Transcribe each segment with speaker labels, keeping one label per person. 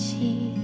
Speaker 1: 起。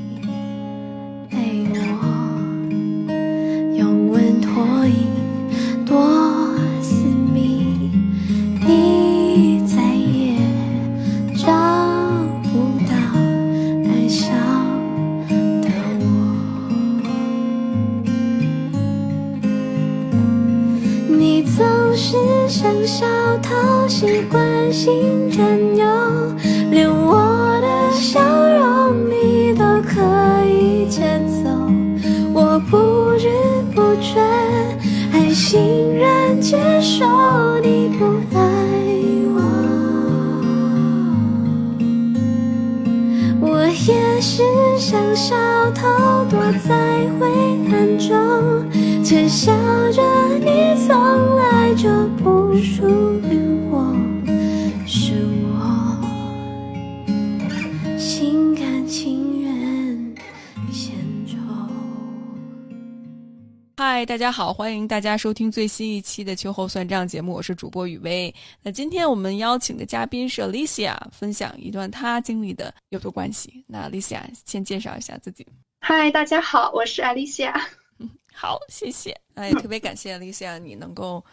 Speaker 2: 好，欢迎大家收听最新一期的秋后算账节目，我是主播雨薇。那今天我们邀请的嘉宾是 Alicia，分享一段她经历的有毒关系。那 Alicia 先介绍一下自己。
Speaker 3: 嗨，大家好，我是 Alicia。
Speaker 2: 嗯好，谢谢。那也特别感谢 Alicia，你能够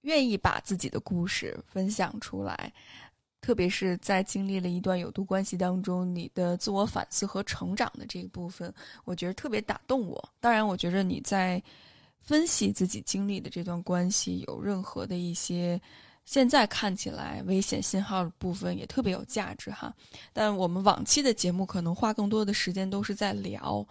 Speaker 2: 愿意把自己的故事分享出来，特别是在经历了一段有毒关系当中，你的自我反思和成长的这一部分，我觉得特别打动我。当然，我觉得你在分析自己经历的这段关系有任何的一些现在看起来危险信号的部分，也特别有价值哈。但我们往期的节目可能花更多的时间都是在聊。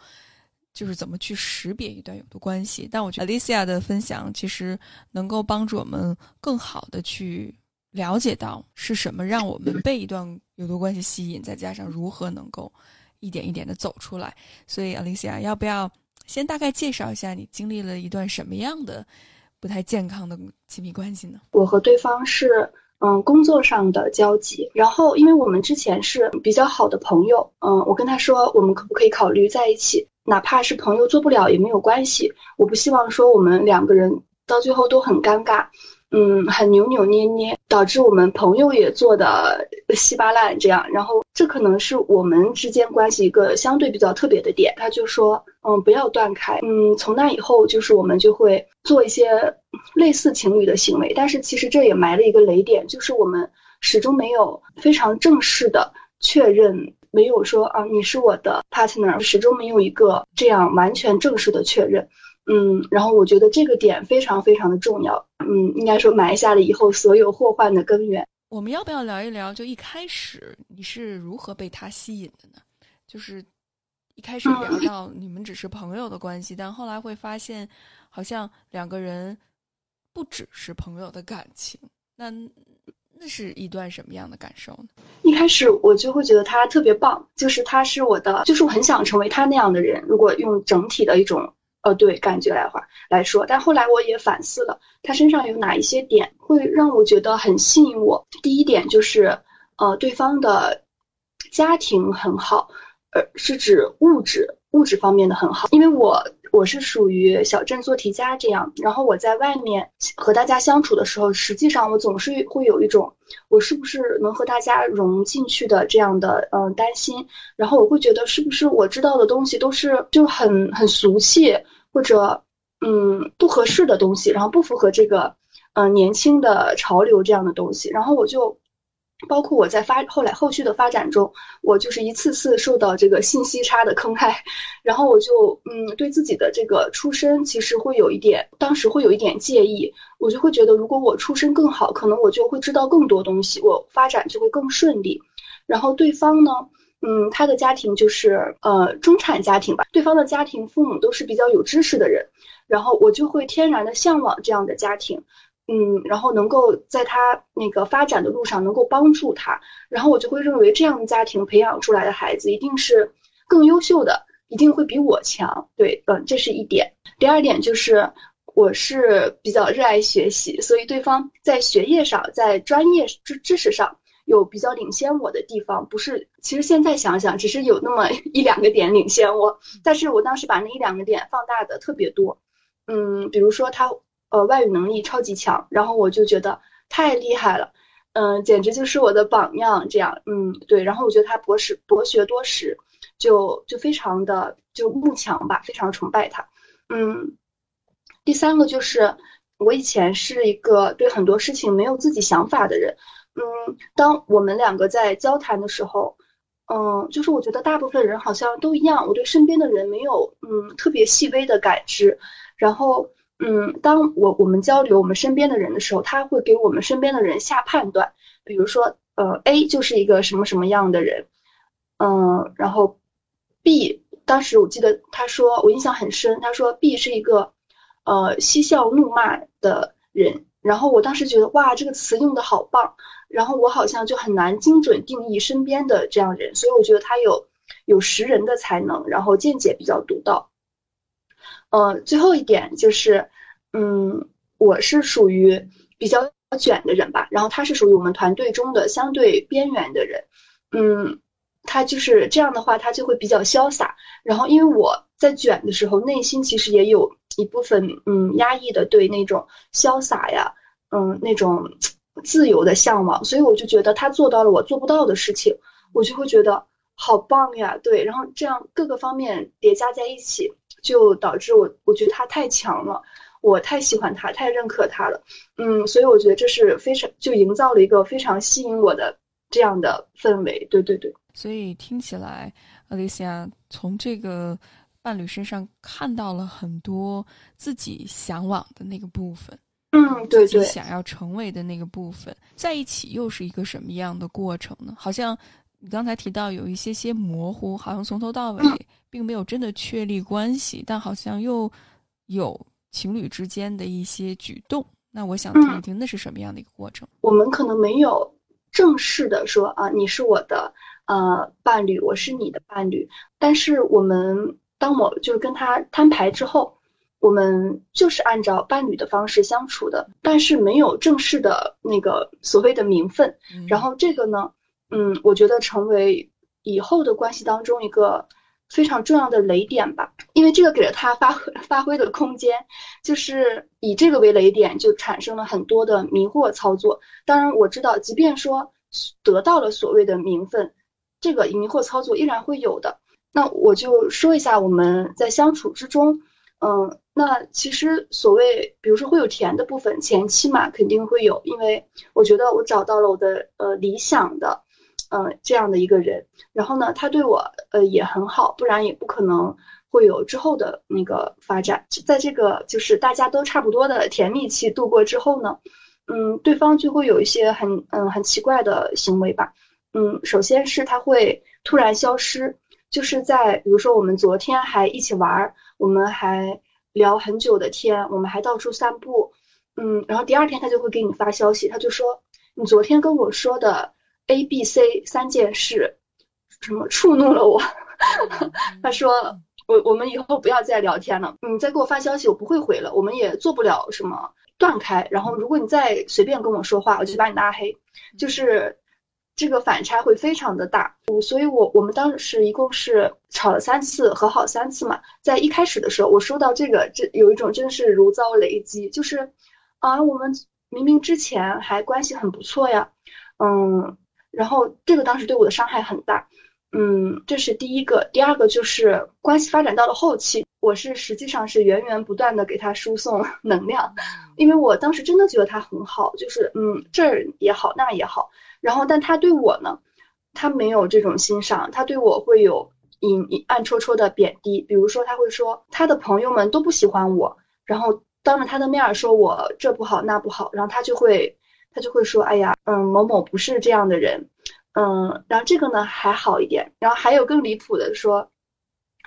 Speaker 2: 就是怎么去识别一段有毒关系，但我觉得 Alicia 的分享其实能够帮助我们更好的去了解到是什么让我们被一段有毒关系吸引，再加上如何能够一点一点的走出来。所以 Alicia，要不要先大概介绍一下你经历了一段什么样的不太健康的亲密关系呢？
Speaker 3: 我和对方是嗯工作上的交集，然后因为我们之前是比较好的朋友，嗯，我跟他说我们可不可以考虑在一起。哪怕是朋友做不了也没有关系，我不希望说我们两个人到最后都很尴尬，嗯，很扭扭捏捏，导致我们朋友也做的稀巴烂这样。然后这可能是我们之间关系一个相对比较特别的点。他就说，嗯，不要断开，嗯，从那以后就是我们就会做一些类似情侣的行为，但是其实这也埋了一个雷点，就是我们始终没有非常正式的确认。没有说啊，你是我的 partner，始终没有一个这样完全正式的确认。嗯，然后我觉得这个点非常非常的重要。嗯，应该说埋下了以后所有祸患的根源。
Speaker 2: 我们要不要聊一聊？就一开始你是如何被他吸引的呢？就是一开始聊到你们只是朋友的关系，但后来会发现，好像两个人不只是朋友的感情。那。那是一段什么样的感受呢？
Speaker 3: 一开始我就会觉得他特别棒，就是他是我的，就是我很想成为他那样的人。如果用整体的一种呃对感觉来话来说，但后来我也反思了，他身上有哪一些点会让我觉得很吸引我。第一点就是呃对方的家庭很好，呃是指物质物质方面的很好，因为我。我是属于小镇做题家这样，然后我在外面和大家相处的时候，实际上我总是会有一种我是不是能和大家融进去的这样的嗯担心，然后我会觉得是不是我知道的东西都是就很很俗气或者嗯不合适的东西，然后不符合这个嗯年轻的潮流这样的东西，然后我就。包括我在发后来后续的发展中，我就是一次次受到这个信息差的坑害，然后我就嗯对自己的这个出身其实会有一点，当时会有一点介意，我就会觉得如果我出身更好，可能我就会知道更多东西，我发展就会更顺利。然后对方呢，嗯，他的家庭就是呃中产家庭吧，对方的家庭父母都是比较有知识的人，然后我就会天然的向往这样的家庭。嗯，然后能够在他那个发展的路上能够帮助他，然后我就会认为这样的家庭培养出来的孩子一定是更优秀的，一定会比我强。对，嗯，这是一点。第二点就是我是比较热爱学习，所以对方在学业上，在专业知知识上有比较领先我的地方。不是，其实现在想想，只是有那么一 两个点领先我，但是我当时把那一两个点放大的特别多。嗯，比如说他。呃，外语能力超级强，然后我就觉得太厉害了，嗯，简直就是我的榜样。这样，嗯，对，然后我觉得他博识博学多识，就就非常的就慕强吧，非常崇拜他。嗯，第三个就是我以前是一个对很多事情没有自己想法的人。嗯，当我们两个在交谈的时候，嗯，就是我觉得大部分人好像都一样，我对身边的人没有嗯特别细微的感知。然后，嗯，当我我们交流我们身边的人的时候，他会给我们身边的人下判断，比如说，呃，A 就是一个什么什么样的人，嗯，然后 B 当时我记得他说我印象很深，他说 B 是一个呃嬉笑怒骂的人。然后我当时觉得哇，这个词用的好棒。然后我好像就很难精准定义身边的这样人，所以我觉得他有有识人的才能，然后见解比较独到。呃，最后一点就是，嗯，我是属于比较卷的人吧，然后他是属于我们团队中的相对边缘的人。嗯，他就是这样的话，他就会比较潇洒。然后因为我在卷的时候，内心其实也有一部分嗯压抑的对那种潇洒呀，嗯那种。自由的向往，所以我就觉得他做到了我做不到的事情，我就会觉得好棒呀。对，然后这样各个方面叠加在一起，就导致我我觉得他太强了，我太喜欢他，太认可他了。嗯，所以我觉得这是非常就营造了一个非常吸引我的这样的氛围。对对对。
Speaker 2: 所以听起来，Alicia 从这个伴侣身上看到了很多自己向往的那个部分。
Speaker 3: 嗯，对对，
Speaker 2: 想要成为的那个部分，在一起又是一个什么样的过程呢？好像你刚才提到有一些些模糊，好像从头到尾并没有真的确立关系，但好像又有情侣之间的一些举动。那我想听一听，那是什么样的一个过程？
Speaker 3: 我们可能没有正式的说啊，你是我的呃伴侣，我是你的伴侣，但是我们当我就是跟他摊牌之后。我们就是按照伴侣的方式相处的，但是没有正式的那个所谓的名分。然后这个呢，嗯，我觉得成为以后的关系当中一个非常重要的雷点吧，因为这个给了他发挥 发挥的空间，就是以这个为雷点，就产生了很多的迷惑操作。当然我知道，即便说得到了所谓的名分，这个迷惑操作依然会有的。那我就说一下我们在相处之中。嗯，那其实所谓，比如说会有甜的部分，前期嘛肯定会有，因为我觉得我找到了我的呃理想的，嗯这样的一个人，然后呢，他对我呃也很好，不然也不可能会有之后的那个发展。在这个就是大家都差不多的甜蜜期度过之后呢，嗯，对方就会有一些很嗯很奇怪的行为吧，嗯，首先是他会突然消失。就是在比如说，我们昨天还一起玩，我们还聊很久的天，我们还到处散步，嗯，然后第二天他就会给你发消息，他就说你昨天跟我说的 A、B、C 三件事，什么触怒了我，他说我我们以后不要再聊天了，你再给我发消息我不会回了，我们也做不了什么断开，然后如果你再随便跟我说话，我就把你拉黑，就是。这个反差会非常的大，我所以我我们当时一共是吵了三次，和好三次嘛。在一开始的时候，我收到这个，这有一种真的是如遭雷击，就是啊，我们明明之前还关系很不错呀，嗯，然后这个当时对我的伤害很大，嗯，这是第一个。第二个就是关系发展到了后期，我是实际上是源源不断的给他输送 能量，因为我当时真的觉得他很好，就是嗯这儿也好那也好。然后，但他对我呢，他没有这种欣赏，他对我会有隐隐暗戳戳的贬低。比如说，他会说他的朋友们都不喜欢我，然后当着他的面说我这不好那不好，然后他就会他就会说，哎呀，嗯，某某不是这样的人，嗯，然后这个呢还好一点，然后还有更离谱的说，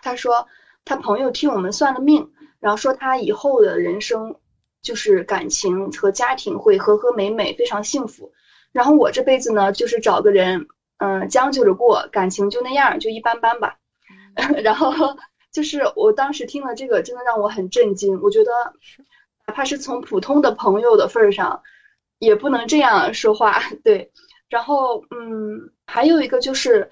Speaker 3: 他说他朋友替我们算了命，然后说他以后的人生就是感情和家庭会和和美美，非常幸福。然后我这辈子呢，就是找个人，嗯，将就着过，感情就那样，就一般般吧。然后就是我当时听了这个，真的让我很震惊。我觉得，哪怕是从普通的朋友的份儿上，也不能这样说话。对。然后，嗯，还有一个就是，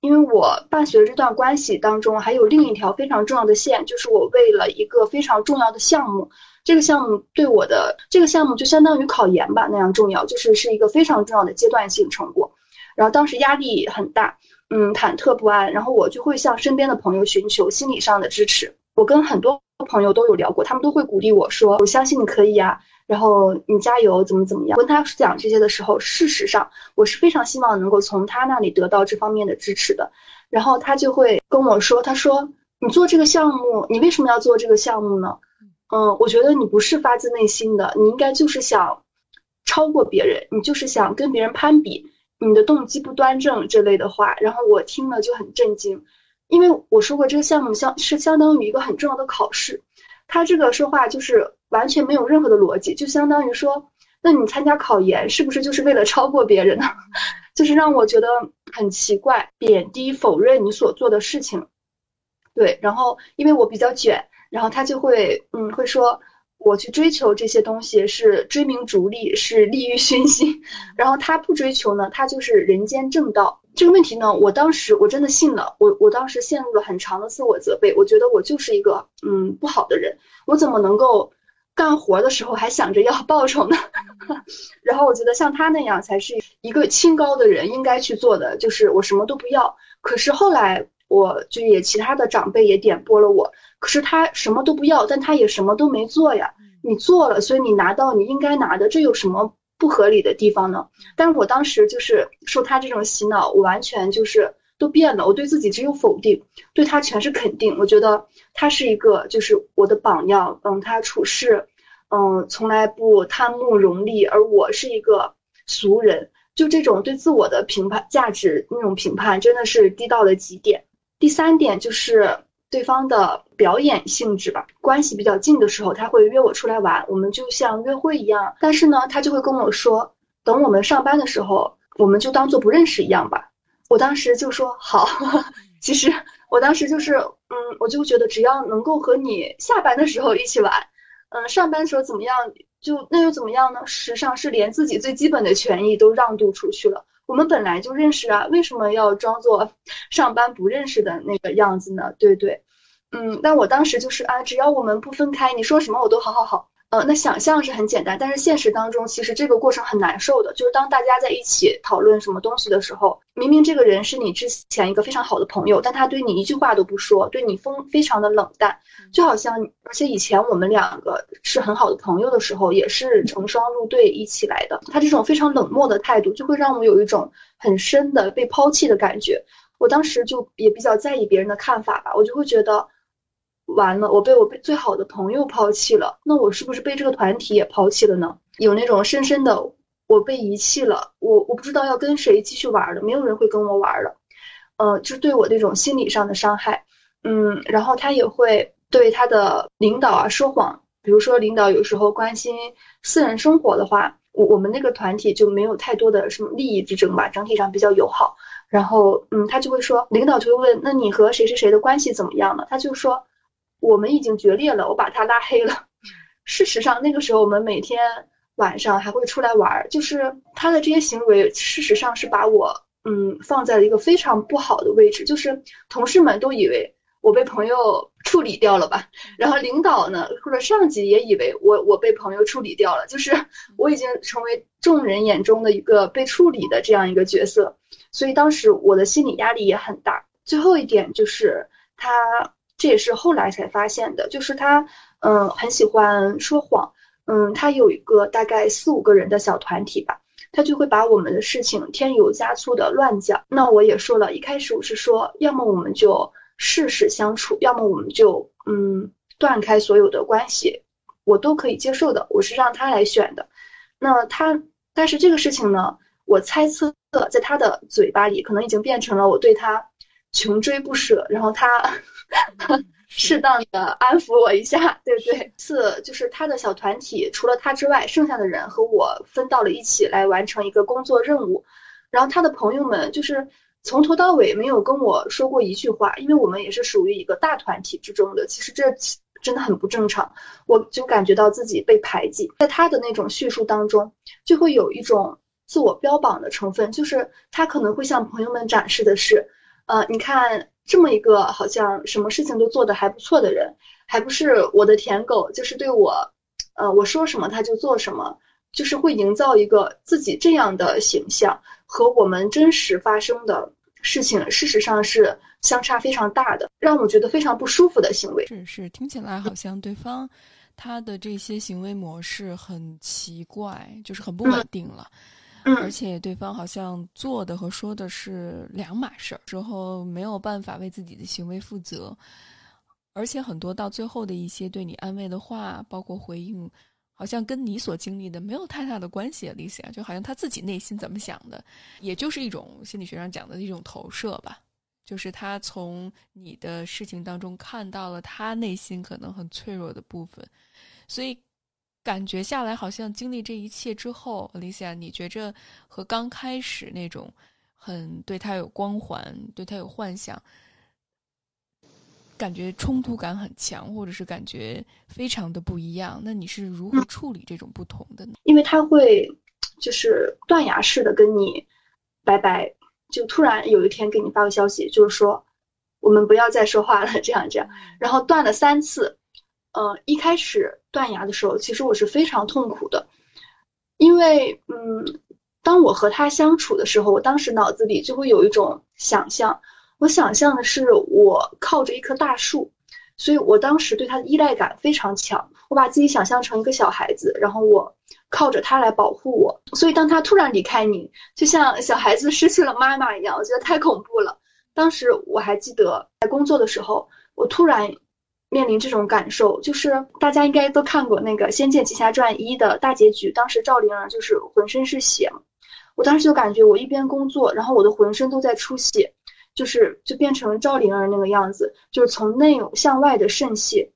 Speaker 3: 因为我伴随着这段关系当中，还有另一条非常重要的线，就是我为了一个非常重要的项目。这个项目对我的这个项目就相当于考研吧那样重要，就是是一个非常重要的阶段性成果。然后当时压力很大，嗯忐忑不安，然后我就会向身边的朋友寻求心理上的支持。我跟很多朋友都有聊过，他们都会鼓励我说：“我相信你可以呀。”然后你加油，怎么怎么样？跟他讲这些的时候，事实上我是非常希望能够从他那里得到这方面的支持的。然后他就会跟我说：“他说你做这个项目，你为什么要做这个项目呢？嗯，我觉得你不是发自内心的，你应该就是想超过别人，你就是想跟别人攀比，你的动机不端正这类的话。”然后我听了就很震惊，因为我说过这个项目相是相当于一个很重要的考试。他这个说话就是完全没有任何的逻辑，就相当于说，那你参加考研是不是就是为了超过别人呢？就是让我觉得很奇怪，贬低、否认你所做的事情。对，然后因为我比较卷，然后他就会，嗯，会说我去追求这些东西是追名逐利，是利欲熏心。然后他不追求呢，他就是人间正道。这个问题呢，我当时我真的信了，我我当时陷入了很长的自我责备，我觉得我就是一个嗯不好的人，我怎么能够干活的时候还想着要报酬呢？然后我觉得像他那样才是一个清高的人应该去做的，就是我什么都不要。可是后来我就也其他的长辈也点拨了我，可是他什么都不要，但他也什么都没做呀。你做了，所以你拿到你应该拿的，这有什么？不合理的地方呢？但是我当时就是受他这种洗脑，我完全就是都变了。我对自己只有否定，对他全是肯定。我觉得他是一个就是我的榜样。嗯，他处事，嗯，从来不贪慕荣利，而我是一个俗人。就这种对自我的评判价值那种评判，真的是低到了极点。第三点就是。对方的表演性质吧，关系比较近的时候，他会约我出来玩，我们就像约会一样。但是呢，他就会跟我说，等我们上班的时候，我们就当做不认识一样吧。我当时就说好。其实我当时就是，嗯，我就觉得只要能够和你下班的时候一起玩，嗯，上班时候怎么样，就那又怎么样呢？实际上是连自己最基本的权益都让渡出去了。我们本来就认识啊，为什么要装作 上班不认识的那个样子呢？对对，嗯，但我当时就是啊，只要我们不分开，你说什么我都好好好。呃，那想象是很简单，但是现实当中其实这个过程很难受的。就是当大家在一起讨论什么东西的时候，明明这个人是你之前一个非常好的朋友，但他对你一句话都不说，对你风非常的冷淡，就好像而且以前我们两个是很好的朋友的时候，也是成双入对一起来的。他这种非常冷漠的态度，就会让我有一种很深的被抛弃的感觉。我当时就也比较在意别人的看法吧，我就会觉得。完了，我被我被最好的朋友抛弃了，那我是不是被这个团体也抛弃了呢？有那种深深的我被遗弃了，我我不知道要跟谁继续玩了，没有人会跟我玩了，呃，就是对我那种心理上的伤害，嗯，然后他也会对他的领导啊说谎，比如说领导有时候关心私人生活的话，我我们那个团体就没有太多的什么利益之争吧，整体上比较友好，然后嗯，他就会说，领导就会问，那你和谁谁谁的关系怎么样了？他就说。我们已经决裂了，我把他拉黑了。事实上，那个时候我们每天晚上还会出来玩，就是他的这些行为，事实上是把我嗯放在了一个非常不好的位置。就是同事们都以为我被朋友处理掉了吧，然后领导呢或者上级也以为我我被朋友处理掉了，就是我已经成为众人眼中的一个被处理的这样一个角色。所以当时我的心理压力也很大。最后一点就是他。这也是后来才发现的，就是他，嗯，很喜欢说谎，嗯，他有一个大概四五个人的小团体吧，他就会把我们的事情添油加醋的乱讲。那我也说了一开始我是说，要么我们就试试相处，要么我们就嗯断开所有的关系，我都可以接受的。我是让他来选的。那他，但是这个事情呢，我猜测在他的嘴巴里可能已经变成了我对他穷追不舍，然后他。适当的安抚我一下，对对。四就是他的小团体，除了他之外，剩下的人和我分到了一起来完成一个工作任务。然后他的朋友们就是从头到尾没有跟我说过一句话，因为我们也是属于一个大团体之中的。其实这真的很不正常，我就感觉到自己被排挤。在他的那种叙述当中，就会有一种自我标榜的成分，就是他可能会向朋友们展示的是，呃，你看。这么一个好像什么事情都做得还不错的人，还不是我的舔狗，就是对我，呃，我说什么他就做什么，就是会营造一个自己这样的形象，和我们真实发生的事情事实上是相差非常大的，让我觉得非常不舒服的行为。
Speaker 2: 是是，听起来好像对方他的这些行为模式很奇怪，就是很不稳定了。
Speaker 3: 嗯，
Speaker 2: 而且对方好像做的和说的是两码事儿，之后没有办法为自己的行为负责，而且很多到最后的一些对你安慰的话，包括回应，好像跟你所经历的没有太大的关系。丽西亚就好像他自己内心怎么想的，也就是一种心理学上讲的一种投射吧，就是他从你的事情当中看到了他内心可能很脆弱的部分，所以。感觉下来，好像经历这一切之后，Alicia，你觉着和刚开始那种很对他有光环、对他有幻想，感觉冲突感很强，或者是感觉非常的不一样。那你是如何处理这种不同的呢？
Speaker 3: 因为他会就是断崖式的跟你拜拜，就突然有一天给你发个消息，就是说我们不要再说话了，这样这样，然后断了三次。呃，一开始断崖的时候，其实我是非常痛苦的，因为，嗯，当我和他相处的时候，我当时脑子里就会有一种想象，我想象的是我靠着一棵大树，所以我当时对他的依赖感非常强，我把自己想象成一个小孩子，然后我靠着他来保护我，所以当他突然离开你，就像小孩子失去了妈妈一样，我觉得太恐怖了。当时我还记得在工作的时候，我突然。面临这种感受，就是大家应该都看过那个《仙剑奇侠传一》的大结局，当时赵灵儿就是浑身是血。我当时就感觉我一边工作，然后我的浑身都在出血，就是就变成赵灵儿那个样子，就是从内向外的渗血。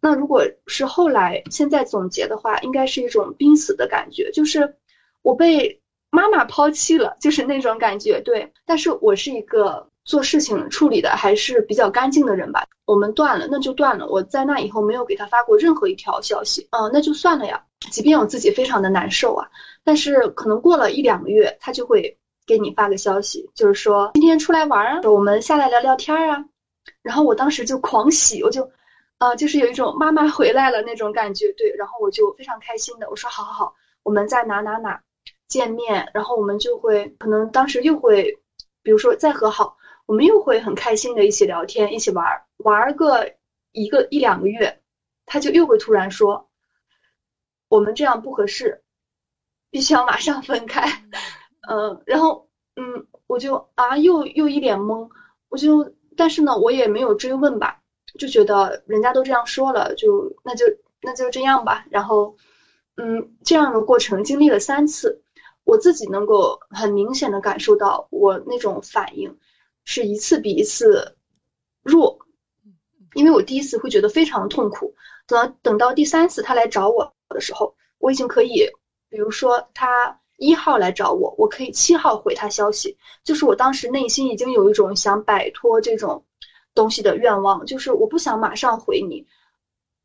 Speaker 3: 那如果是后来现在总结的话，应该是一种濒死的感觉，就是我被妈妈抛弃了，就是那种感觉。对，但是我是一个。做事情处理的还是比较干净的人吧。我们断了，那就断了。我在那以后没有给他发过任何一条消息，嗯，那就算了呀。即便我自己非常的难受啊，但是可能过了一两个月，他就会给你发个消息，就是说今天出来玩啊，我们下来聊聊天啊。然后我当时就狂喜，我就，啊，就是有一种妈妈回来了那种感觉，对。然后我就非常开心的，我说好好好，我们在哪哪哪见面，然后我们就会可能当时又会，比如说再和好。我们又会很开心的一起聊天，一起玩儿，玩个一个一两个月，他就又会突然说，我们这样不合适，必须要马上分开。嗯，然后嗯，我就啊，又又一脸懵，我就但是呢，我也没有追问吧，就觉得人家都这样说了，就那就那就这样吧。然后嗯，这样的过程经历了三次，我自己能够很明显的感受到我那种反应。是一次比一次弱，因为我第一次会觉得非常痛苦，等到等到第三次他来找我的时候，我已经可以，比如说他一号来找我，我可以七号回他消息，就是我当时内心已经有一种想摆脱这种东西的愿望，就是我不想马上回你，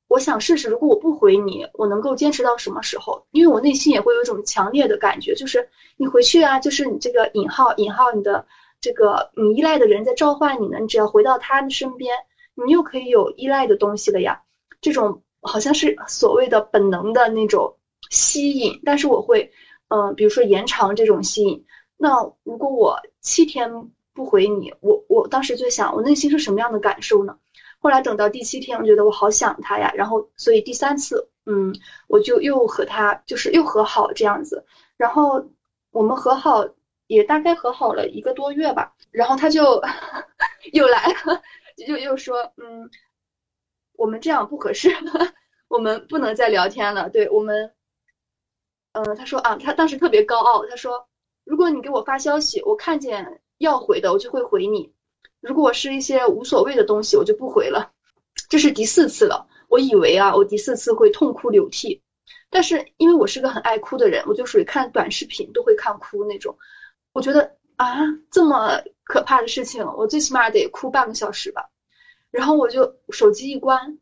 Speaker 3: 我想试试如果我不回你，我能够坚持到什么时候？因为我内心也会有一种强烈的感觉，就是你回去啊，就是你这个引号引号你的。这个你依赖的人在召唤你呢，你只要回到他的身边，你又可以有依赖的东西了呀。这种好像是所谓的本能的那种吸引，但是我会，嗯，比如说延长这种吸引。那如果我七天不回你，我我当时就想，我内心是什么样的感受呢？后来等到第七天，我觉得我好想他呀，然后所以第三次，嗯，我就又和他就是又和好这样子，然后我们和好。也大概和好了一个多月吧，然后他就 又来了，又又说，嗯，我们这样不合适，我们不能再聊天了。对我们，嗯，他说啊，他当时特别高傲，他说，如果你给我发消息，我看见要回的，我就会回你；如果是一些无所谓的东西，我就不回了。这是第四次了，我以为啊，我第四次会痛哭流涕，但是因为我是个很爱哭的人，我就属于看短视频都会看哭那种。我觉得啊，这么可怕的事情，我最起码得哭半个小时吧。然后我就手机一关，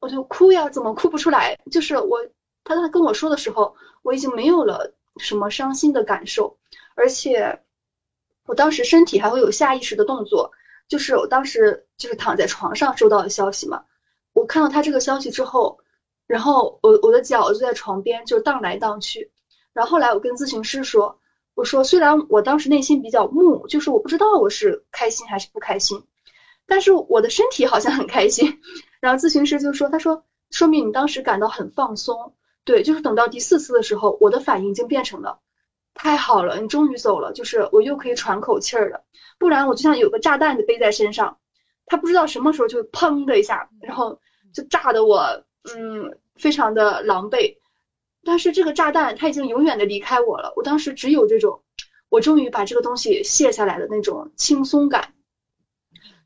Speaker 3: 我就哭呀，怎么哭不出来？就是我，他他跟我说的时候，我已经没有了什么伤心的感受，而且我当时身体还会有下意识的动作，就是我当时就是躺在床上收到的消息嘛。我看到他这个消息之后，然后我我的脚就在床边就荡来荡去。然后后来我跟咨询师说。我说虽然我当时内心比较木，就是我不知道我是开心还是不开心，但是我的身体好像很开心。然后咨询师就说，他说说明你当时感到很放松。对，就是等到第四次的时候，我的反应已经变成了太好了，你终于走了，就是我又可以喘口气儿了。不然我就像有个炸弹背在身上，他不知道什么时候就砰的一下，然后就炸得我嗯非常的狼狈。但是这个炸弹它已经永远的离开我了，我当时只有这种我终于把这个东西卸下来的那种轻松感，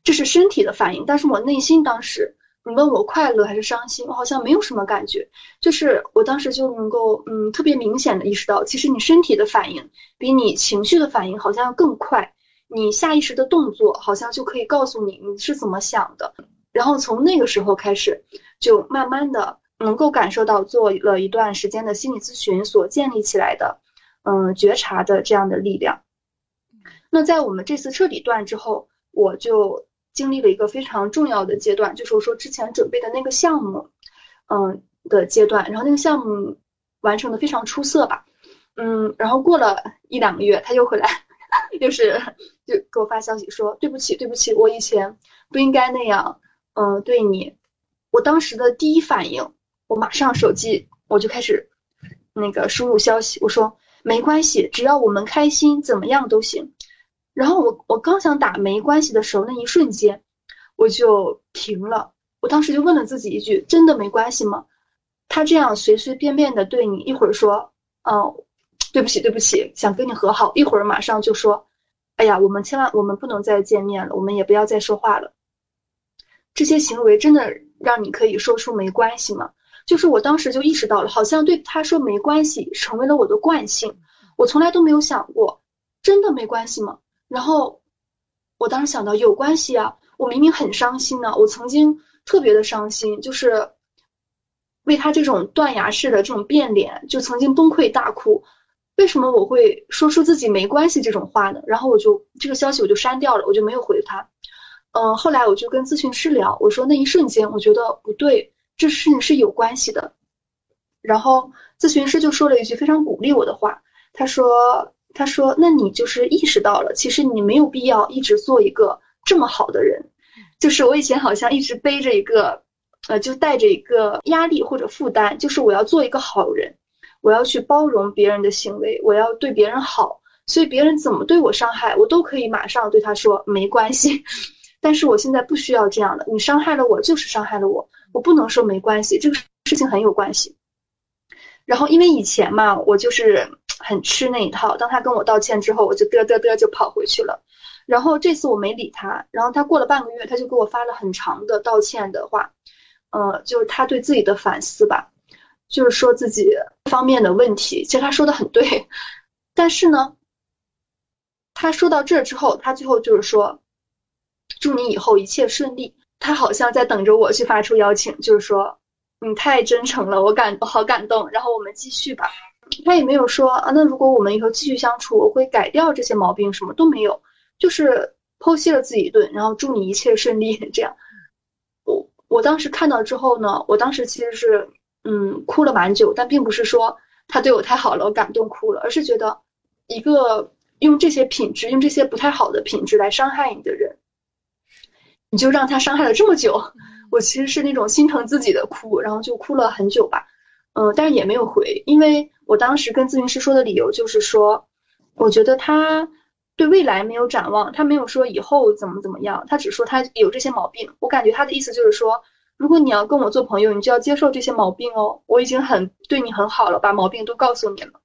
Speaker 3: 这是身体的反应。但是我内心当时。你问我快乐还是伤心，我好像没有什么感觉，就是我当时就能够，嗯，特别明显的意识到，其实你身体的反应比你情绪的反应好像要更快，你下意识的动作好像就可以告诉你你是怎么想的，然后从那个时候开始，就慢慢的能够感受到做了一段时间的心理咨询所建立起来的，嗯，觉察的这样的力量。那在我们这次彻底断之后，我就。经历了一个非常重要的阶段，就是我说之前准备的那个项目，嗯的阶段，然后那个项目完成的非常出色吧，嗯，然后过了一两个月，他又回来，又是就给我发消息说对不起，对不起，我以前不应该那样，嗯，对你，我当时的第一反应，我马上手机我就开始那个输入消息，我说没关系，只要我们开心，怎么样都行。然后我我刚想打没关系的时候，那一瞬间我就停了。我当时就问了自己一句：真的没关系吗？他这样随随便便的对你，一会儿说嗯对不起对不起，想跟你和好，一会儿马上就说哎呀我们千万我们不能再见面了，我们也不要再说话了。这些行为真的让你可以说出没关系吗？就是我当时就意识到了，好像对他说没关系成为了我的惯性。我从来都没有想过，真的没关系吗？然后，我当时想到有关系啊，我明明很伤心呢，我曾经特别的伤心，就是为他这种断崖式的这种变脸，就曾经崩溃大哭。为什么我会说出自己没关系这种话呢？然后我就这个消息我就删掉了，我就没有回他。嗯，后来我就跟咨询师聊，我说那一瞬间我觉得不对，这事情是有关系的。然后咨询师就说了一句非常鼓励我的话，他说。他说：“那你就是意识到了，其实你没有必要一直做一个这么好的人。就是我以前好像一直背着一个，呃，就带着一个压力或者负担，就是我要做一个好人，我要去包容别人的行为，我要对别人好。所以别人怎么对我伤害，我都可以马上对他说没关系。但是我现在不需要这样的，你伤害了我就是伤害了我，我不能说没关系，这个事情很有关系。然后因为以前嘛，我就是。”很吃那一套。当他跟我道歉之后，我就嘚嘚嘚就跑回去了。然后这次我没理他。然后他过了半个月，他就给我发了很长的道歉的话，呃，就是他对自己的反思吧，就是说自己方面的问题。其实他说的很对，但是呢，他说到这之后，他最后就是说，祝你以后一切顺利。他好像在等着我去发出邀请，就是说，你太真诚了，我感我好感动。然后我们继续吧。他也没有说啊，那如果我们以后继续相处，我会改掉这些毛病，什么都没有，就是剖析了自己一顿，然后祝你一切顺利。这样，我我当时看到之后呢，我当时其实是嗯哭了蛮久，但并不是说他对我太好了，我感动哭了，而是觉得一个用这些品质，用这些不太好的品质来伤害你的人，你就让他伤害了这么久，我其实是那种心疼自己的哭，然后就哭了很久吧。嗯，但是也没有回，因为我当时跟咨询师说的理由就是说，我觉得他对未来没有展望，他没有说以后怎么怎么样，他只说他有这些毛病。我感觉他的意思就是说，如果你要跟我做朋友，你就要接受这些毛病哦。我已经很对你很好了，把毛病都告诉你了。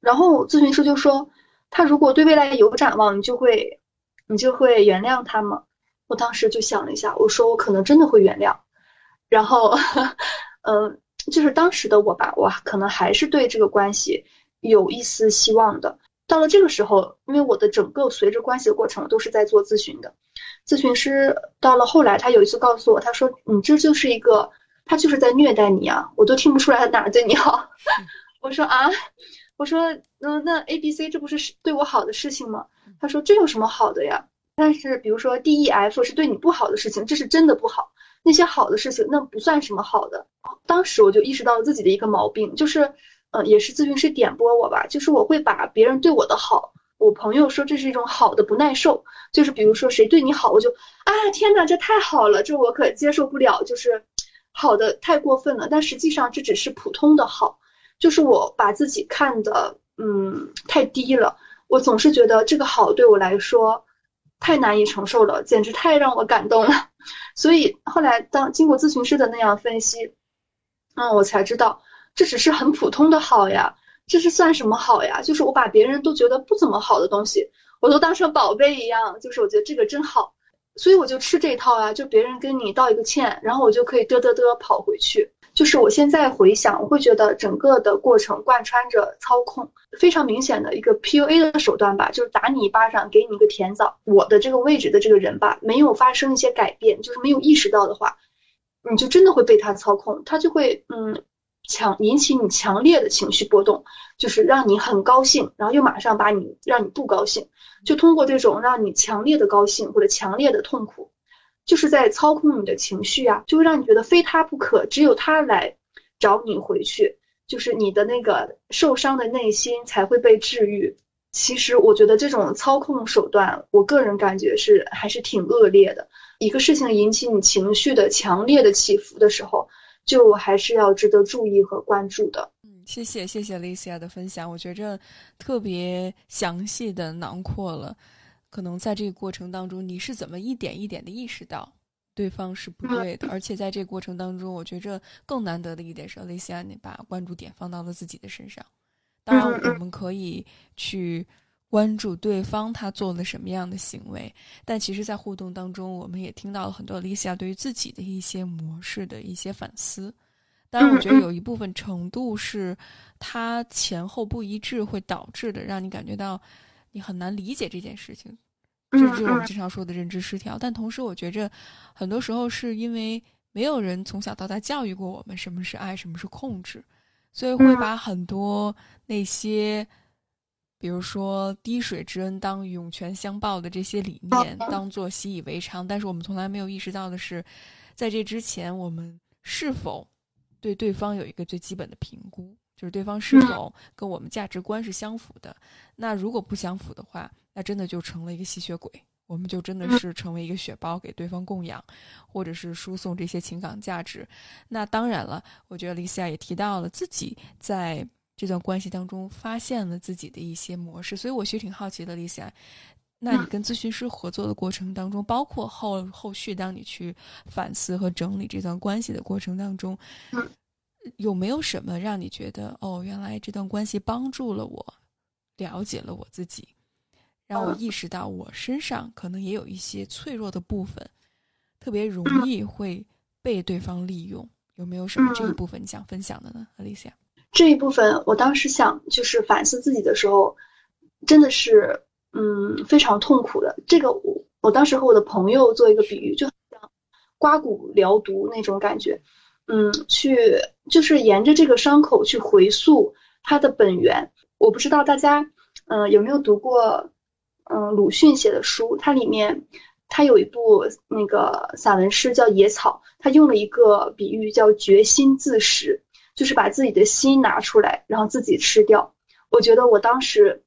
Speaker 3: 然后咨询师就说，他如果对未来有展望，你就会，你就会原谅他吗？我当时就想了一下，我说我可能真的会原谅。然后，嗯。就是当时的我吧，我可能还是对这个关系有一丝希望的。到了这个时候，因为我的整个随着关系的过程都是在做咨询的，咨询师到了后来，他有一次告诉我，他说：“你这就是一个，他就是在虐待你啊！”我都听不出来他哪对你好。我说啊，我说嗯，那 A、B、C 这不是对我好的事情吗？他说这有什么好的呀？但是比如说 D、E、F 是对你不好的事情，这是真的不好。那些好的事情，那不算什么好的。当时我就意识到了自己的一个毛病，就是，呃，也是咨询师点拨我吧，就是我会把别人对我的好，我朋友说这是一种好的不耐受，就是比如说谁对你好，我就啊天哪，这太好了，这我可接受不了，就是好的太过分了。但实际上这只是普通的好，就是我把自己看的嗯太低了，我总是觉得这个好对我来说太难以承受了，简直太让我感动了。所以后来当经过咨询师的那样分析，嗯，我才知道。这只是很普通的好呀，这是算什么好呀？就是我把别人都觉得不怎么好的东西，我都当成宝贝一样。就是我觉得这个真好，所以我就吃这套啊。就别人跟你道一个歉，然后我就可以嘚嘚嘚跑回去。就是我现在回想，我会觉得整个的过程贯穿着操控，非常明显的一个 PUA 的手段吧，就是打你一巴掌，给你一个甜枣。我的这个位置的这个人吧，没有发生一些改变，就是没有意识到的话，你就真的会被他操控，他就会嗯。强引起你强烈的情绪波动，就是让你很高兴，然后又马上把你让你不高兴，就通过这种让你强烈的高兴或者强烈的痛苦，就是在操控你的情绪啊，就会让你觉得非他不可，只有他来找你回去，就是你的那个受伤的内心才会被治愈。其实我觉得这种操控手段，我个人感觉是还是挺恶劣的。一个事情引起你情绪的强烈的起伏的时候。就还是要值得注意和关注的。
Speaker 2: 嗯，谢谢谢谢 Licia 的分享，我觉着特别详细的囊括了，可能在这个过程当中，你是怎么一点一点的意识到对方是不对的，而且在这个过程当中，我觉着更难得的一点是 Licia 你把关注点放到了自己的身上。当然，我们可以去。关注对方他做了什么样的行为，但其实，在互动当中，我们也听到了很多 Lisa 对于自己的一些模式的一些反思。当然，我觉得有一部分程度是他前后不一致会导致的，让你感觉到你很难理解这件事情，这就是我们经常说的认知失调。但同时，我觉着很多时候是因为没有人从小到大教育过我们什么是爱，什么是控制，所以会把很多那些。比如说滴水之恩当涌泉相报的这些理念，当做习以为常，但是我们从来没有意识到的是，在这之前，我们是否对对方有一个最基本的评估，就是对方是否跟我们价值观是相符的。那如果不相符的话，那真的就成了一个吸血鬼，我们就真的是成为一个血包给对方供养，或者是输送这些情感价值。那当然了，我觉得丽西亚也提到了自己在。这段关系当中发现了自己的一些模式，所以我其实挺好奇的，Lisa，那你跟咨询师合作的过程当中，包括后后续当你去反思和整理这段关系的过程当中，有没有什么让你觉得哦，原来这段关系帮助了我，了解了我自己，让我意识到我身上可能也有一些脆弱的部分，特别容易会被对方利用，有没有什么这个部分你想分享的呢，Alicia？
Speaker 3: 这一部分，我当时想就是反思自己的时候，真的是嗯非常痛苦的。这个我我当时和我的朋友做一个比喻，就像刮骨疗毒那种感觉，嗯，去就是沿着这个伤口去回溯它的本源。我不知道大家嗯有没有读过嗯鲁迅写的书，它里面他有一部那个散文诗叫《野草》，他用了一个比喻叫“决心自食”。就是把自己的心拿出来，然后自己吃掉。我觉得我当时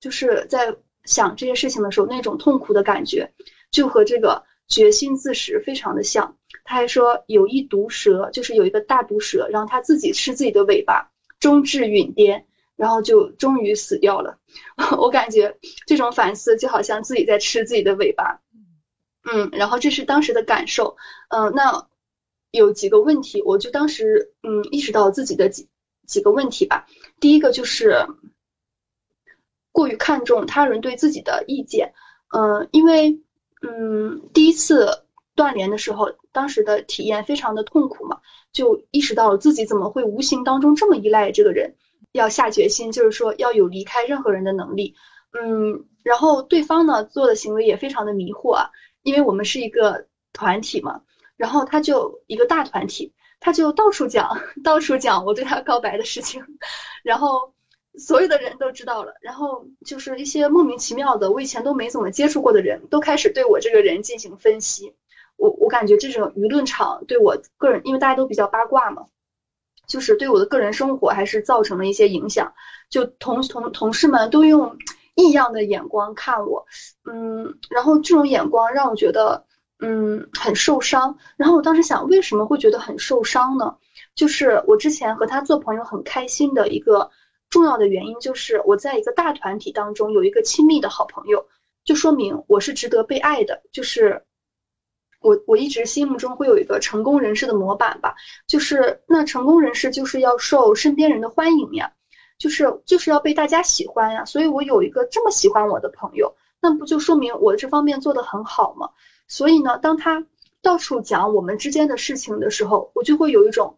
Speaker 3: 就是在想这些事情的时候，那种痛苦的感觉，就和这个决心自食非常的像。他还说有一毒蛇，就是有一个大毒蛇，然后他自己吃自己的尾巴，终至陨巅，然后就终于死掉了。我感觉这种反思就好像自己在吃自己的尾巴。嗯，然后这是当时的感受。嗯，那。有几个问题，我就当时嗯意识到自己的几几个问题吧。第一个就是过于看重他人对自己的意见，嗯，因为嗯第一次断联的时候，当时的体验非常的痛苦嘛，就意识到了自己怎么会无形当中这么依赖这个人，要下决心，就是说要有离开任何人的能力，嗯，然后对方呢做的行为也非常的迷惑啊，因为我们是一个团体嘛。然后他就一个大团体，他就到处讲，到处讲我对他告白的事情，然后所有的人都知道了，然后就是一些莫名其妙的，我以前都没怎么接触过的人都开始对我这个人进行分析，我我感觉这种舆论场对我个人，因为大家都比较八卦嘛，就是对我的个人生活还是造成了一些影响。就同同同事们都用异样的眼光看我，嗯，然后这种眼光让我觉得，嗯，很受伤。然后我当时想，为什么会觉得很受伤呢？就是我之前和他做朋友很开心的一个重要的原因，就是我在一个大团体当中有一个亲密的好朋友，就说明我是值得被爱的。就是我我一直心目中会有一个成功人士的模板吧，就是那成功人士就是要受身边人的欢迎呀，就是就是要被大家喜欢呀。所以我有一个这么喜欢我的朋友，那不就说明我这方面做得很好吗？所以呢，当他到处讲我们之间的事情的时候，我就会有一种。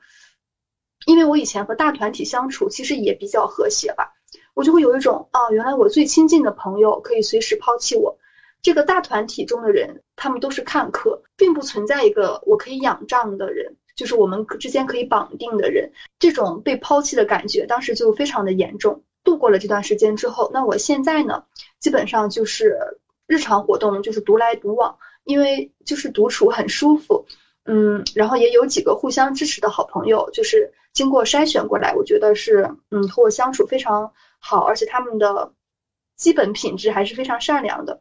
Speaker 3: 因为我以前和大团体相处，其实也比较和谐吧，我就会有一种啊，原来我最亲近的朋友可以随时抛弃我。这个大团体中的人，他们都是看客，并不存在一个我可以仰仗的人，就是我们之间可以绑定的人。这种被抛弃的感觉，当时就非常的严重。度过了这段时间之后，那我现在呢，基本上就是日常活动就是独来独往，因为就是独处很舒服。嗯，然后也有几个互相支持的好朋友，就是经过筛选过来，我觉得是嗯和我相处非常好，而且他们的基本品质还是非常善良的。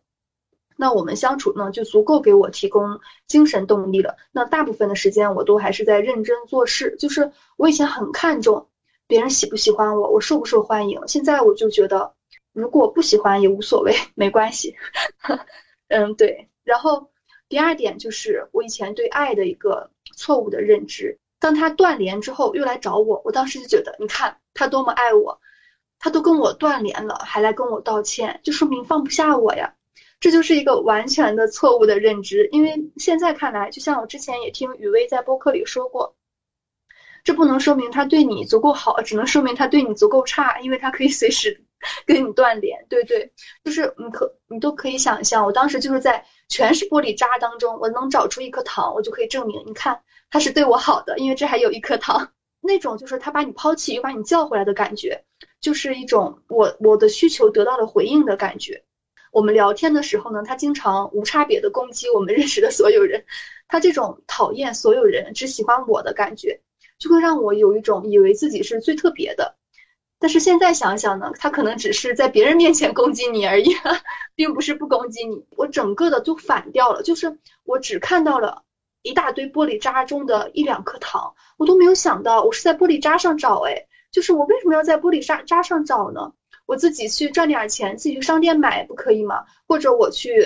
Speaker 3: 那我们相处呢，就足够给我提供精神动力了。那大部分的时间我都还是在认真做事，就是我以前很看重别人喜不喜欢我，我受不受欢迎，现在我就觉得如果不喜欢也无所谓，没关系。嗯，对，然后。第二点就是我以前对爱的一个错误的认知。当他断联之后又来找我，我当时就觉得，你看他多么爱我，他都跟我断联了，还来跟我道歉，就说明放不下我呀。这就是一个完全的错误的认知。因为现在看来，就像我之前也听雨薇在播客里说过，这不能说明他对你足够好，只能说明他对你足够差，因为他可以随时。跟你断联，对对，就是你可你都可以想象，我当时就是在全是玻璃渣当中，我能找出一颗糖，我就可以证明，你看他是对我好的，因为这还有一颗糖。那种就是他把你抛弃又把你叫回来的感觉，就是一种我我的需求得到了回应的感觉。我们聊天的时候呢，他经常无差别的攻击我们认识的所有人，他这种讨厌所有人只喜欢我的感觉，就会让我有一种以为自己是最特别的。但是现在想想呢，他可能只是在别人面前攻击你而已，并不是不攻击你。我整个的都反掉了，就是我只看到了一大堆玻璃渣中的一两颗糖，我都没有想到我是在玻璃渣上找。哎，就是我为什么要在玻璃渣渣上找呢？我自己去赚点钱，自己去商店买不可以吗？或者我去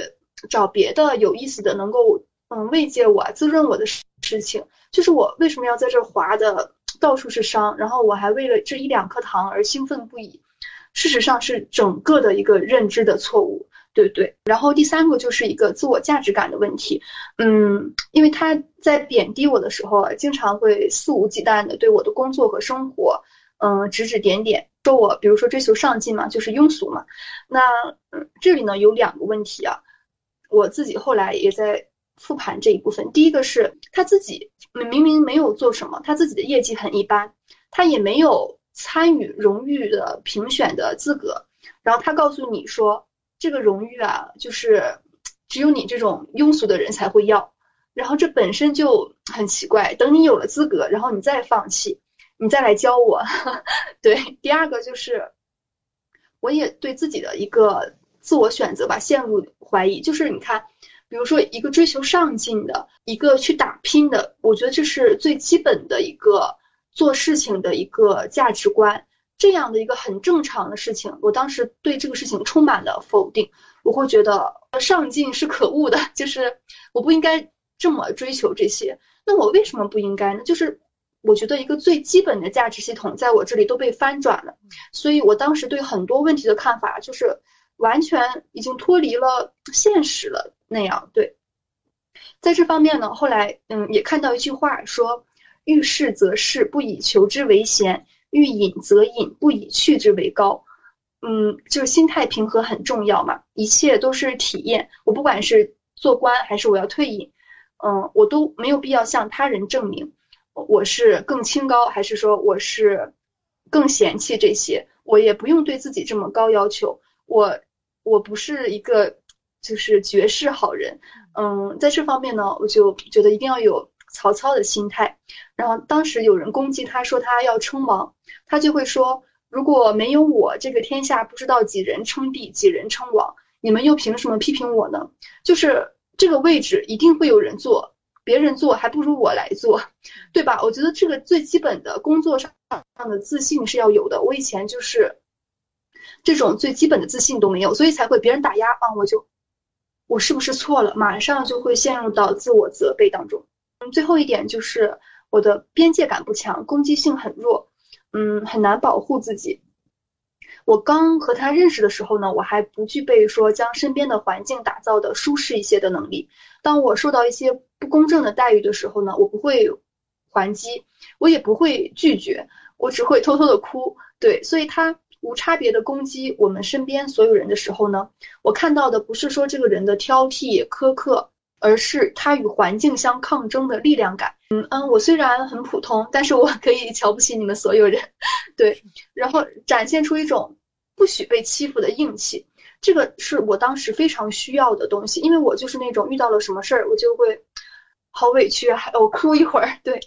Speaker 3: 找别的有意思的，能够嗯慰藉我、滋润我的事事情。就是我为什么要在这划的？到处是伤，然后我还为了这一两颗糖而兴奋不已，事实上是整个的一个认知的错误，对不对？然后第三个就是一个自我价值感的问题，嗯，因为他在贬低我的时候，经常会肆无忌惮的对我的工作和生活，嗯，指指点点，说我比如说追求上进嘛，就是庸俗嘛。那嗯，这里呢有两个问题啊，我自己后来也在。复盘这一部分，第一个是他自己明明没有做什么，他自己的业绩很一般，他也没有参与荣誉的评选的资格，然后他告诉你说这个荣誉啊，就是只有你这种庸俗的人才会要，然后这本身就很奇怪。等你有了资格，然后你再放弃，你再来教我。对，第二个就是我也对自己的一个自我选择吧陷入怀疑，就是你看。比如说，一个追求上进的，一个去打拼的，我觉得这是最基本的一个做事情的一个价值观，这样的一个很正常的事情。我当时对这个事情充满了否定，我会觉得上进是可恶的，就是我不应该这么追求这些。那我为什么不应该呢？就是我觉得一个最基本的价值系统在我这里都被翻转了，所以我当时对很多问题的看法就是完全已经脱离了现实了。那样对，在这方面呢，后来嗯也看到一句话说，遇事则事，不以求之为贤；遇隐则隐，不以去之为高。嗯，就是心态平和很重要嘛，一切都是体验。我不管是做官还是我要退隐，嗯，我都没有必要向他人证明我是更清高，还是说我是更嫌弃这些，我也不用对自己这么高要求。我我不是一个。就是绝世好人，嗯，在这方面呢，我就觉得一定要有曹操的心态。然后当时有人攻击他说他要称王，他就会说：如果没有我，这个天下不知道几人称帝，几人称王，你们又凭什么批评我呢？就是这个位置一定会有人坐，别人做还不如我来做，对吧？我觉得这个最基本的工作上上的自信是要有的。我以前就是这种最基本的自信都没有，所以才会别人打压啊，我就我是不是错了，马上就会陷入到自我责备当中。嗯，最后一点就是我的边界感不强，攻击性很弱，嗯，很难保护自己。我刚和他认识的时候呢，我还不具备说将身边的环境打造的舒适一些的能力。当我受到一些不公正的待遇的时候呢，我不会还击，我也不会拒绝，我只会偷偷的哭。对，所以他无差别的攻击我们身边所有人的时候呢，我看到的不是说这个人的挑剔苛刻，而是他与环境相抗争的力量感。嗯嗯，我虽然很普通，但是我可以瞧不起你们所有人。对，然后展现出一种不许被欺负的硬气。这个是我当时非常需要的东西，因为我就是那种遇到了什么事儿，我就会好委屈啊，我哭一会儿。对，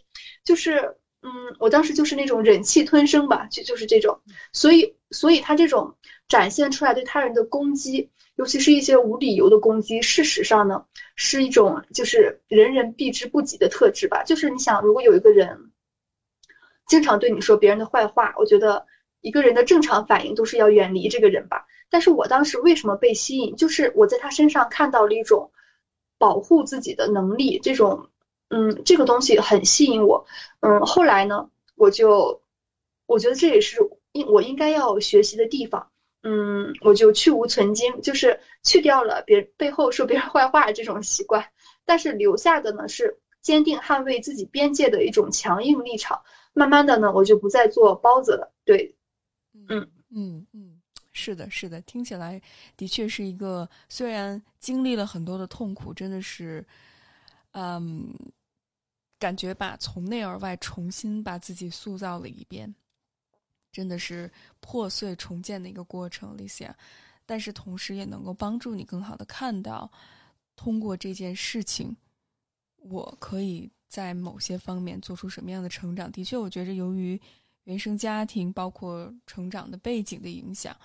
Speaker 3: 就是嗯，我当时就是那种忍气吞声吧，就就是这种。所以，所以他这种展现出来对他人的攻击，尤其是一些无理由的攻击，事实上呢，是一种就是人人避之不及的特质吧。就是你想，如果有一个人经常对你说别人的坏话，我觉得一个人的正常反应都是要远离这个人吧。但是我当时为什么被吸引？就是我在他身上看到了一种保护自己的能力，这种，嗯，这个东西很吸引我。嗯，后来呢，我就我觉得这也是应我应该要学习的地方。嗯，我就去无存精，就是去掉了别背后说别人坏话这种习惯，但是留下的呢是坚定捍卫自己边界的一种强硬立场。慢慢的呢，我就不再做包子了。对，
Speaker 2: 嗯嗯嗯。是的，是的，听起来的确是一个虽然经历了很多的痛苦，真的是，嗯，感觉把从内而外重新把自己塑造了一遍，真的是破碎重建的一个过程，Lisa。但是同时也能够帮助你更好的看到，通过这件事情，我可以在某些方面做出什么样的成长。的确，我觉着由于原生家庭包括成长的背景的影响。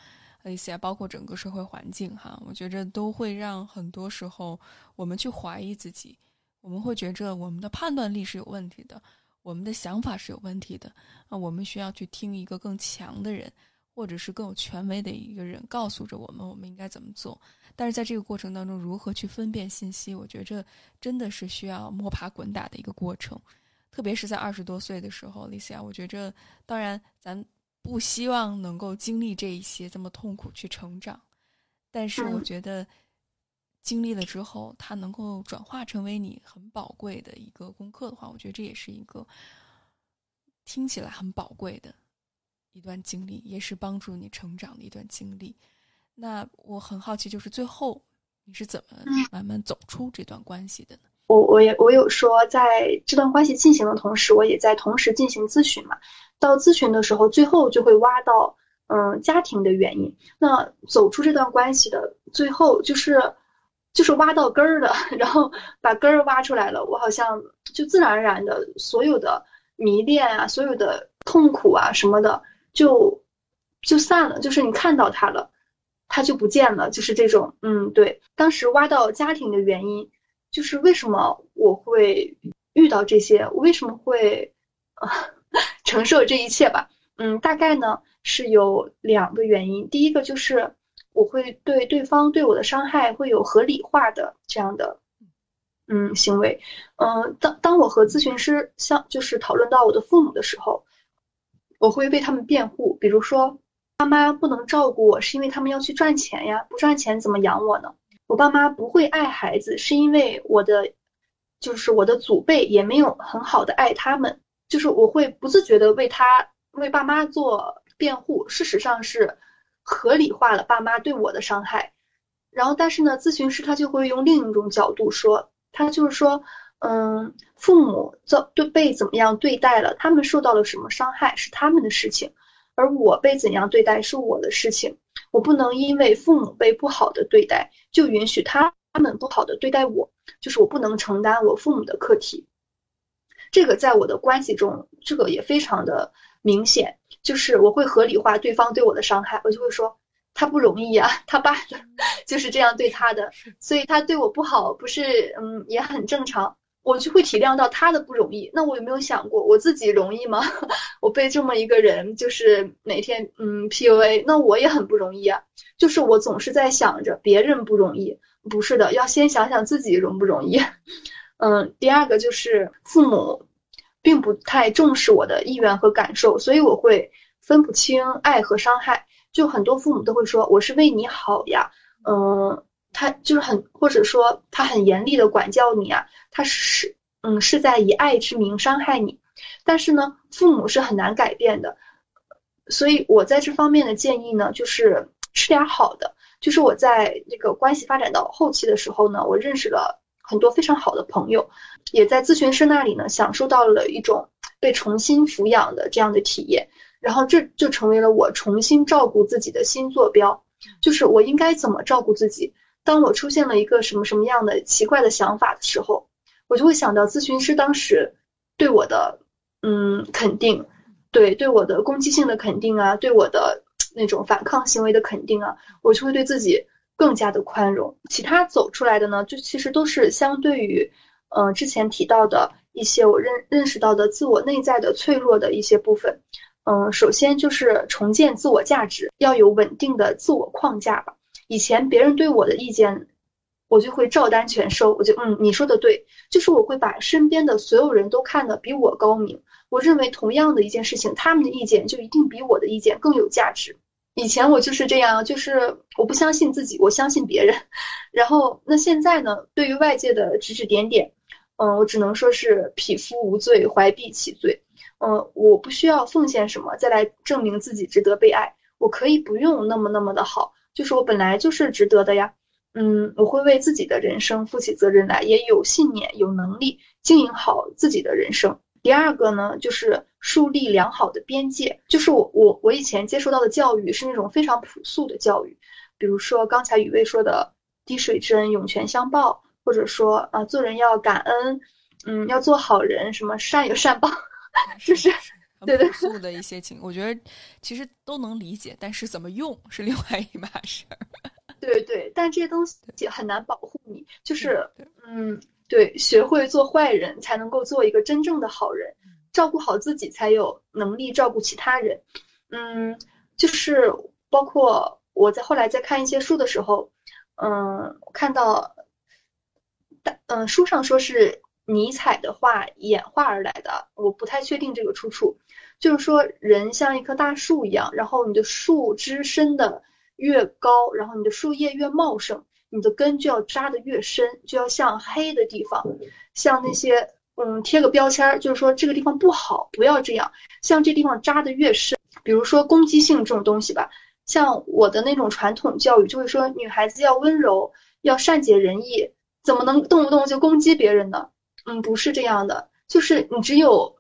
Speaker 2: 一些包括整个社会环境哈，我觉着都会让很多时候我们去怀疑自己，我们会觉着我们的判断力是有问题的，我们的想法是有问题的啊，我们需要去听一个更强的人，或者是更有权威的一个人告诉着我们我们应该怎么做。但是在这个过程当中，如何去分辨信息，我觉着真的是需要摸爬滚打的一个过程，特别是在二十多岁的时候，Lisa，我觉着当然咱。不希望能够经历这一些这么痛苦去成长，但是我觉得经历了之后，它能够转化成为你很宝贵的一个功课的话，我觉得这也是一个听起来很宝贵的一段经历，也是帮助你成长的一段经历。那我很好奇，就是最后你是怎么慢慢走出这段关系的呢？
Speaker 3: 我我也我有说，在这段关系进行的同时，我也在同时进行咨询嘛。到咨询的时候，最后就会挖到，嗯，家庭的原因。那走出这段关系的最后，就是，就是挖到根儿的，然后把根儿挖出来了。我好像就自然而然的，所有的迷恋啊，所有的痛苦啊什么的，就就散了。就是你看到他了，他就不见了。就是这种，嗯，对。当时挖到家庭的原因，就是为什么我会遇到这些？我为什么会啊？承受这一切吧，嗯，大概呢是有两个原因。第一个就是我会对对方对我的伤害会有合理化的这样的，嗯，行为。嗯，当当我和咨询师相就是讨论到我的父母的时候，我会为他们辩护。比如说，妈妈不能照顾我是因为他们要去赚钱呀，不赚钱怎么养我呢？我爸妈不会爱孩子是因为我的，就是我的祖辈也没有很好的爱他们。就是我会不自觉的为他为爸妈做辩护，事实上是合理化了爸妈对我的伤害。然后，但是呢，咨询师他就会用另一种角度说，他就是说，嗯，父母遭对被怎么样对待了，他们受到了什么伤害是他们的事情，而我被怎样对待是我的事情。我不能因为父母被不好的对待，就允许他他们不好的对待我，就是我不能承担我父母的课题。这个在我的关系中，这个也非常的明显，就是我会合理化对方对我的伤害，我就会说他不容易啊，他爸 就是这样对他的，所以他对我不好，不是嗯也很正常。我就会体谅到他的不容易，那我有没有想过我自己容易吗？我被这么一个人就是每天嗯 PUA，那我也很不容易啊。就是我总是在想着别人不容易，不是的，要先想想自己容不容易。嗯，第二个就是父母并不太重视我的意愿和感受，所以我会分不清爱和伤害。就很多父母都会说我是为你好呀，嗯。他就是很，或者说他很严厉的管教你啊，他是嗯是在以爱之名伤害你，但是呢，父母是很难改变的，所以我在这方面的建议呢，就是吃点好的，就是我在这个关系发展到后期的时候呢，我认识了很多非常好的朋友，也在咨询师那里呢享受到了一种被重新抚养的这样的体验，然后这就成为了我重新照顾自己的新坐标，就是我应该怎么照顾自己。当我出现了一个什么什么样的奇怪的想法的时候，我就会想到咨询师当时对我的嗯肯定，对对我的攻击性的肯定啊，对我的那种反抗行为的肯定啊，我就会对自己更加的宽容。其他走出来的呢，就其实都是相对于嗯之前提到的一些我认认识到的自我内在的脆弱的一些部分。嗯，首先就是重建自我价值，要有稳定的自我框架吧。以前别人对我的意见，我就会照单全收。我就嗯，你说的对，就是我会把身边的所有人都看得比我高明。我认为同样的一件事情，他们的意见就一定比我的意见更有价值。以前我就是这样，就是我不相信自己，我相信别人。然后那现在呢？对于外界的指指点点，嗯，我只能说是匹夫无罪，怀璧其罪。嗯，我不需要奉献什么再来证明自己值得被爱，我可以不用那么那么的好。就是我本来就是值得的呀，嗯，我会为自己的人生负起责任来，也有信念、有能力经营好自己的人生。第二个呢，就是树立良好的边界。就是我我我以前接受到的教育是那种非常朴素的教育，比如说刚才雨薇说的“滴水之恩，涌泉相报”，或者说啊，做人要感恩，嗯，要做好人，什么善有善报，就是。
Speaker 2: 对 朴素的一些情，我觉得其实都能理解，但是怎么用是另外一码事儿。
Speaker 3: 对对，但这些东西很难保护你，就是嗯，对，学会做坏人才能够做一个真正的好人，照顾好自己才有能力照顾其他人。嗯，就是包括我在后来在看一些书的时候，嗯，看到，但嗯，书上说是。尼采的话演化而来的，我不太确定这个出处。就是说，人像一棵大树一样，然后你的树枝伸的越高，然后你的树叶越茂盛，你的根就要扎的越深，就要向黑的地方，像那些嗯贴个标签儿，就是说这个地方不好，不要这样。像这地方扎的越深，比如说攻击性这种东西吧，像我的那种传统教育就会说，女孩子要温柔，要善解人意，怎么能动不动就攻击别人呢？嗯，不是这样的，就是你只有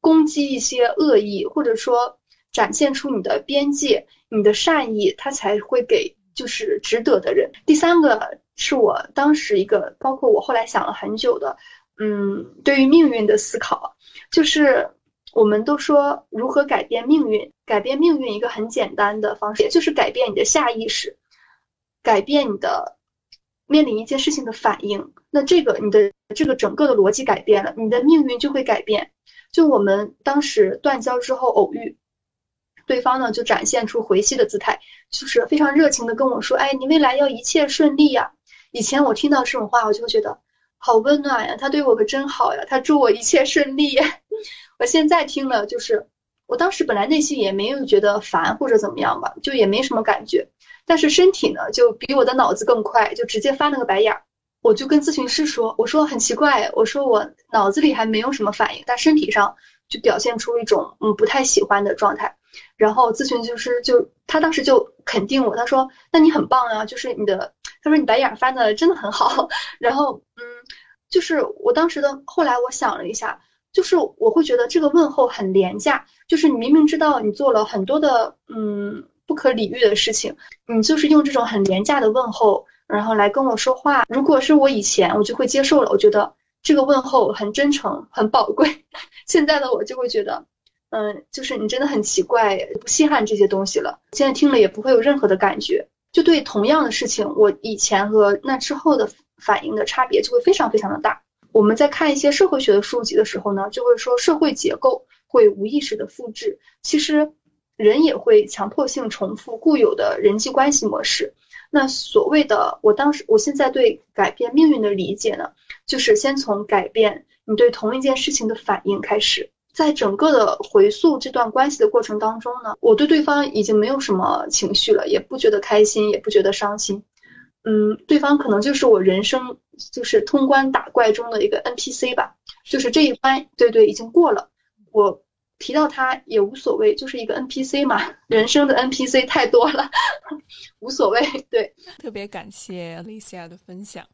Speaker 3: 攻击一些恶意，或者说展现出你的边界、你的善意，他才会给就是值得的人。第三个是我当时一个，包括我后来想了很久的，嗯，对于命运的思考，就是我们都说如何改变命运，改变命运一个很简单的方式，也就是改变你的下意识，改变你的。面临一件事情的反应，那这个你的这个整个的逻辑改变了，你的命运就会改变。就我们当时断交之后偶遇，对方呢就展现出回息的姿态，就是非常热情的跟我说：“哎，你未来要一切顺利呀。”以前我听到这种话，我就会觉得好温暖呀，他对我可真好呀，他祝我一切顺利。我现在听了，就是我当时本来内心也没有觉得烦或者怎么样吧，就也没什么感觉。但是身体呢，就比我的脑子更快，就直接翻了个白眼儿。我就跟咨询师说：“我说很奇怪，我说我脑子里还没有什么反应，但身体上就表现出一种嗯不太喜欢的状态。”然后咨询就师就他当时就肯定我，他说：“那你很棒啊，就是你的，他说你白眼翻的真的很好。”然后嗯，就是我当时的后来我想了一下，就是我会觉得这个问候很廉价，就是你明明知道你做了很多的嗯。不可理喻的事情，你就是用这种很廉价的问候，然后来跟我说话。如果是我以前，我就会接受了。我觉得这个问候很真诚，很宝贵。现在的我就会觉得，嗯，就是你真的很奇怪，不稀罕这些东西了。现在听了也不会有任何的感觉。就对同样的事情，我以前和那之后的反应的差别就会非常非常的大。我们在看一些社会学的书籍的时候呢，就会说社会结构会无意识的复制，其实人也会强迫性重复固有的人际关系模式。那所谓的我当时，我现在对改变命运的理解呢，就是先从改变你对同一件事情的反应开始。在整个的回溯这段关系的过程当中呢，我对对方已经没有什么情绪了，也不觉得开心，也不觉得伤心。嗯，对方可能就是我人生就是通关打怪中的一个 NPC 吧，就是这一关，对对，已经过了。我提到他也无所谓，就是一个 NPC 嘛，人生的 NPC 太多了，无所谓。对，
Speaker 2: 特别感谢 Alicia 的分享。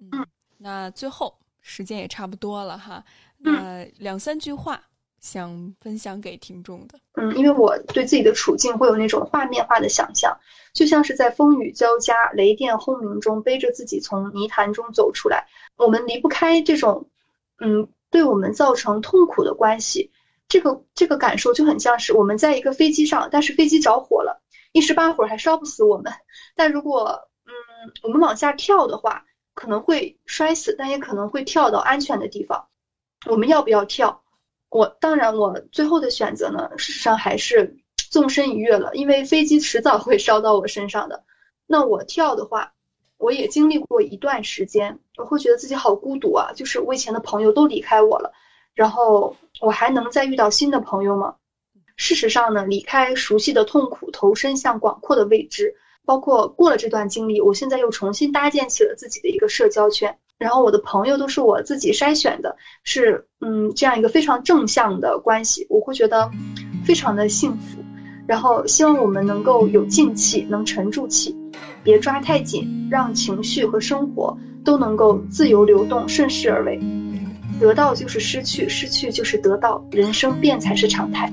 Speaker 2: 嗯，那最后时间也差不多了哈，那两三句话。想分享给听众的，
Speaker 3: 嗯，因为我对自己的处境会有那种画面化的想象，就像是在风雨交加、雷电轰鸣中背着自己从泥潭中走出来。我们离不开这种，嗯，对我们造成痛苦的关系。这个这个感受就很像是我们在一个飞机上，但是飞机着火了，一时半会儿还烧不死我们。但如果，嗯，我们往下跳的话，可能会摔死，但也可能会跳到安全的地方。我们要不要跳？我当然，我最后的选择呢，事实上还是纵身一跃了，因为飞机迟早会烧到我身上的。那我跳的话，我也经历过一段时间，我会觉得自己好孤独啊，就是我以前的朋友都离开我了，然后我还能再遇到新的朋友吗？事实上呢，离开熟悉的痛苦，投身向广阔的未知，包括过了这段经历，我现在又重新搭建起了自己的一个社交圈。然后我的朋友都是我自己筛选的，是嗯这样一个非常正向的关系，我会觉得非常的幸福。然后希望我们能够有静气，能沉住气，别抓太紧，让情绪和生活都能够自由流动，顺势而为。得到就是失去，失去就是得到，人生变才是常态。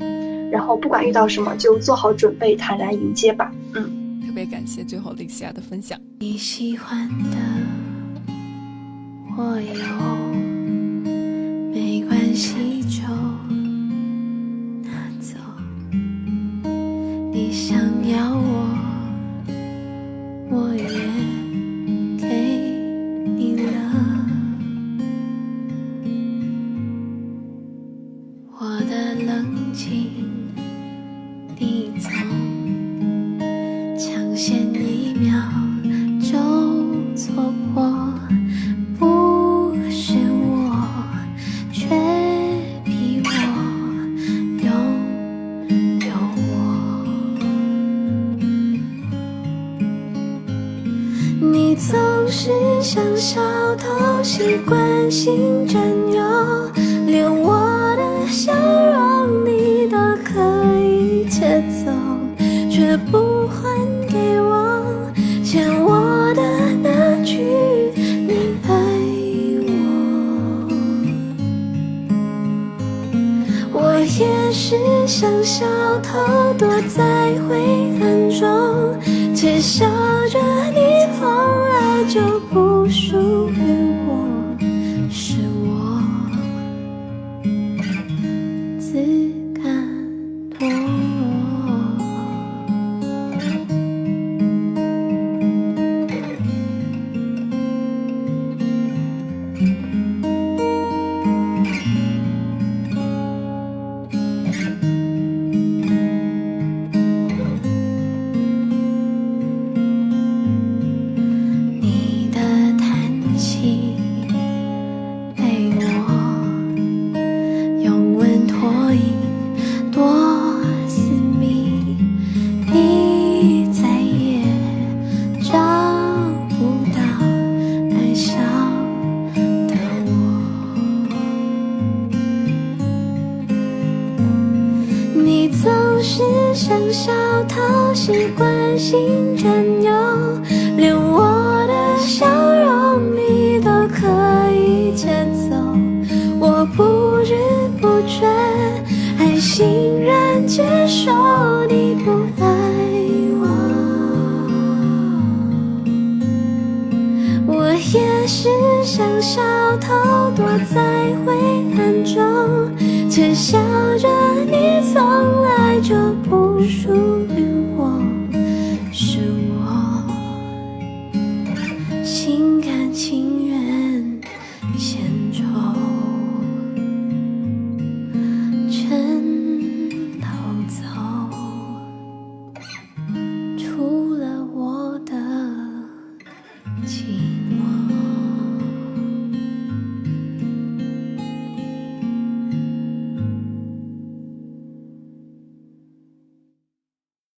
Speaker 3: 然后不管遇到什么，就做好准备，坦然迎接吧。
Speaker 2: 嗯，特别感谢最后丽西亚的分享。
Speaker 1: 你喜欢的。我有，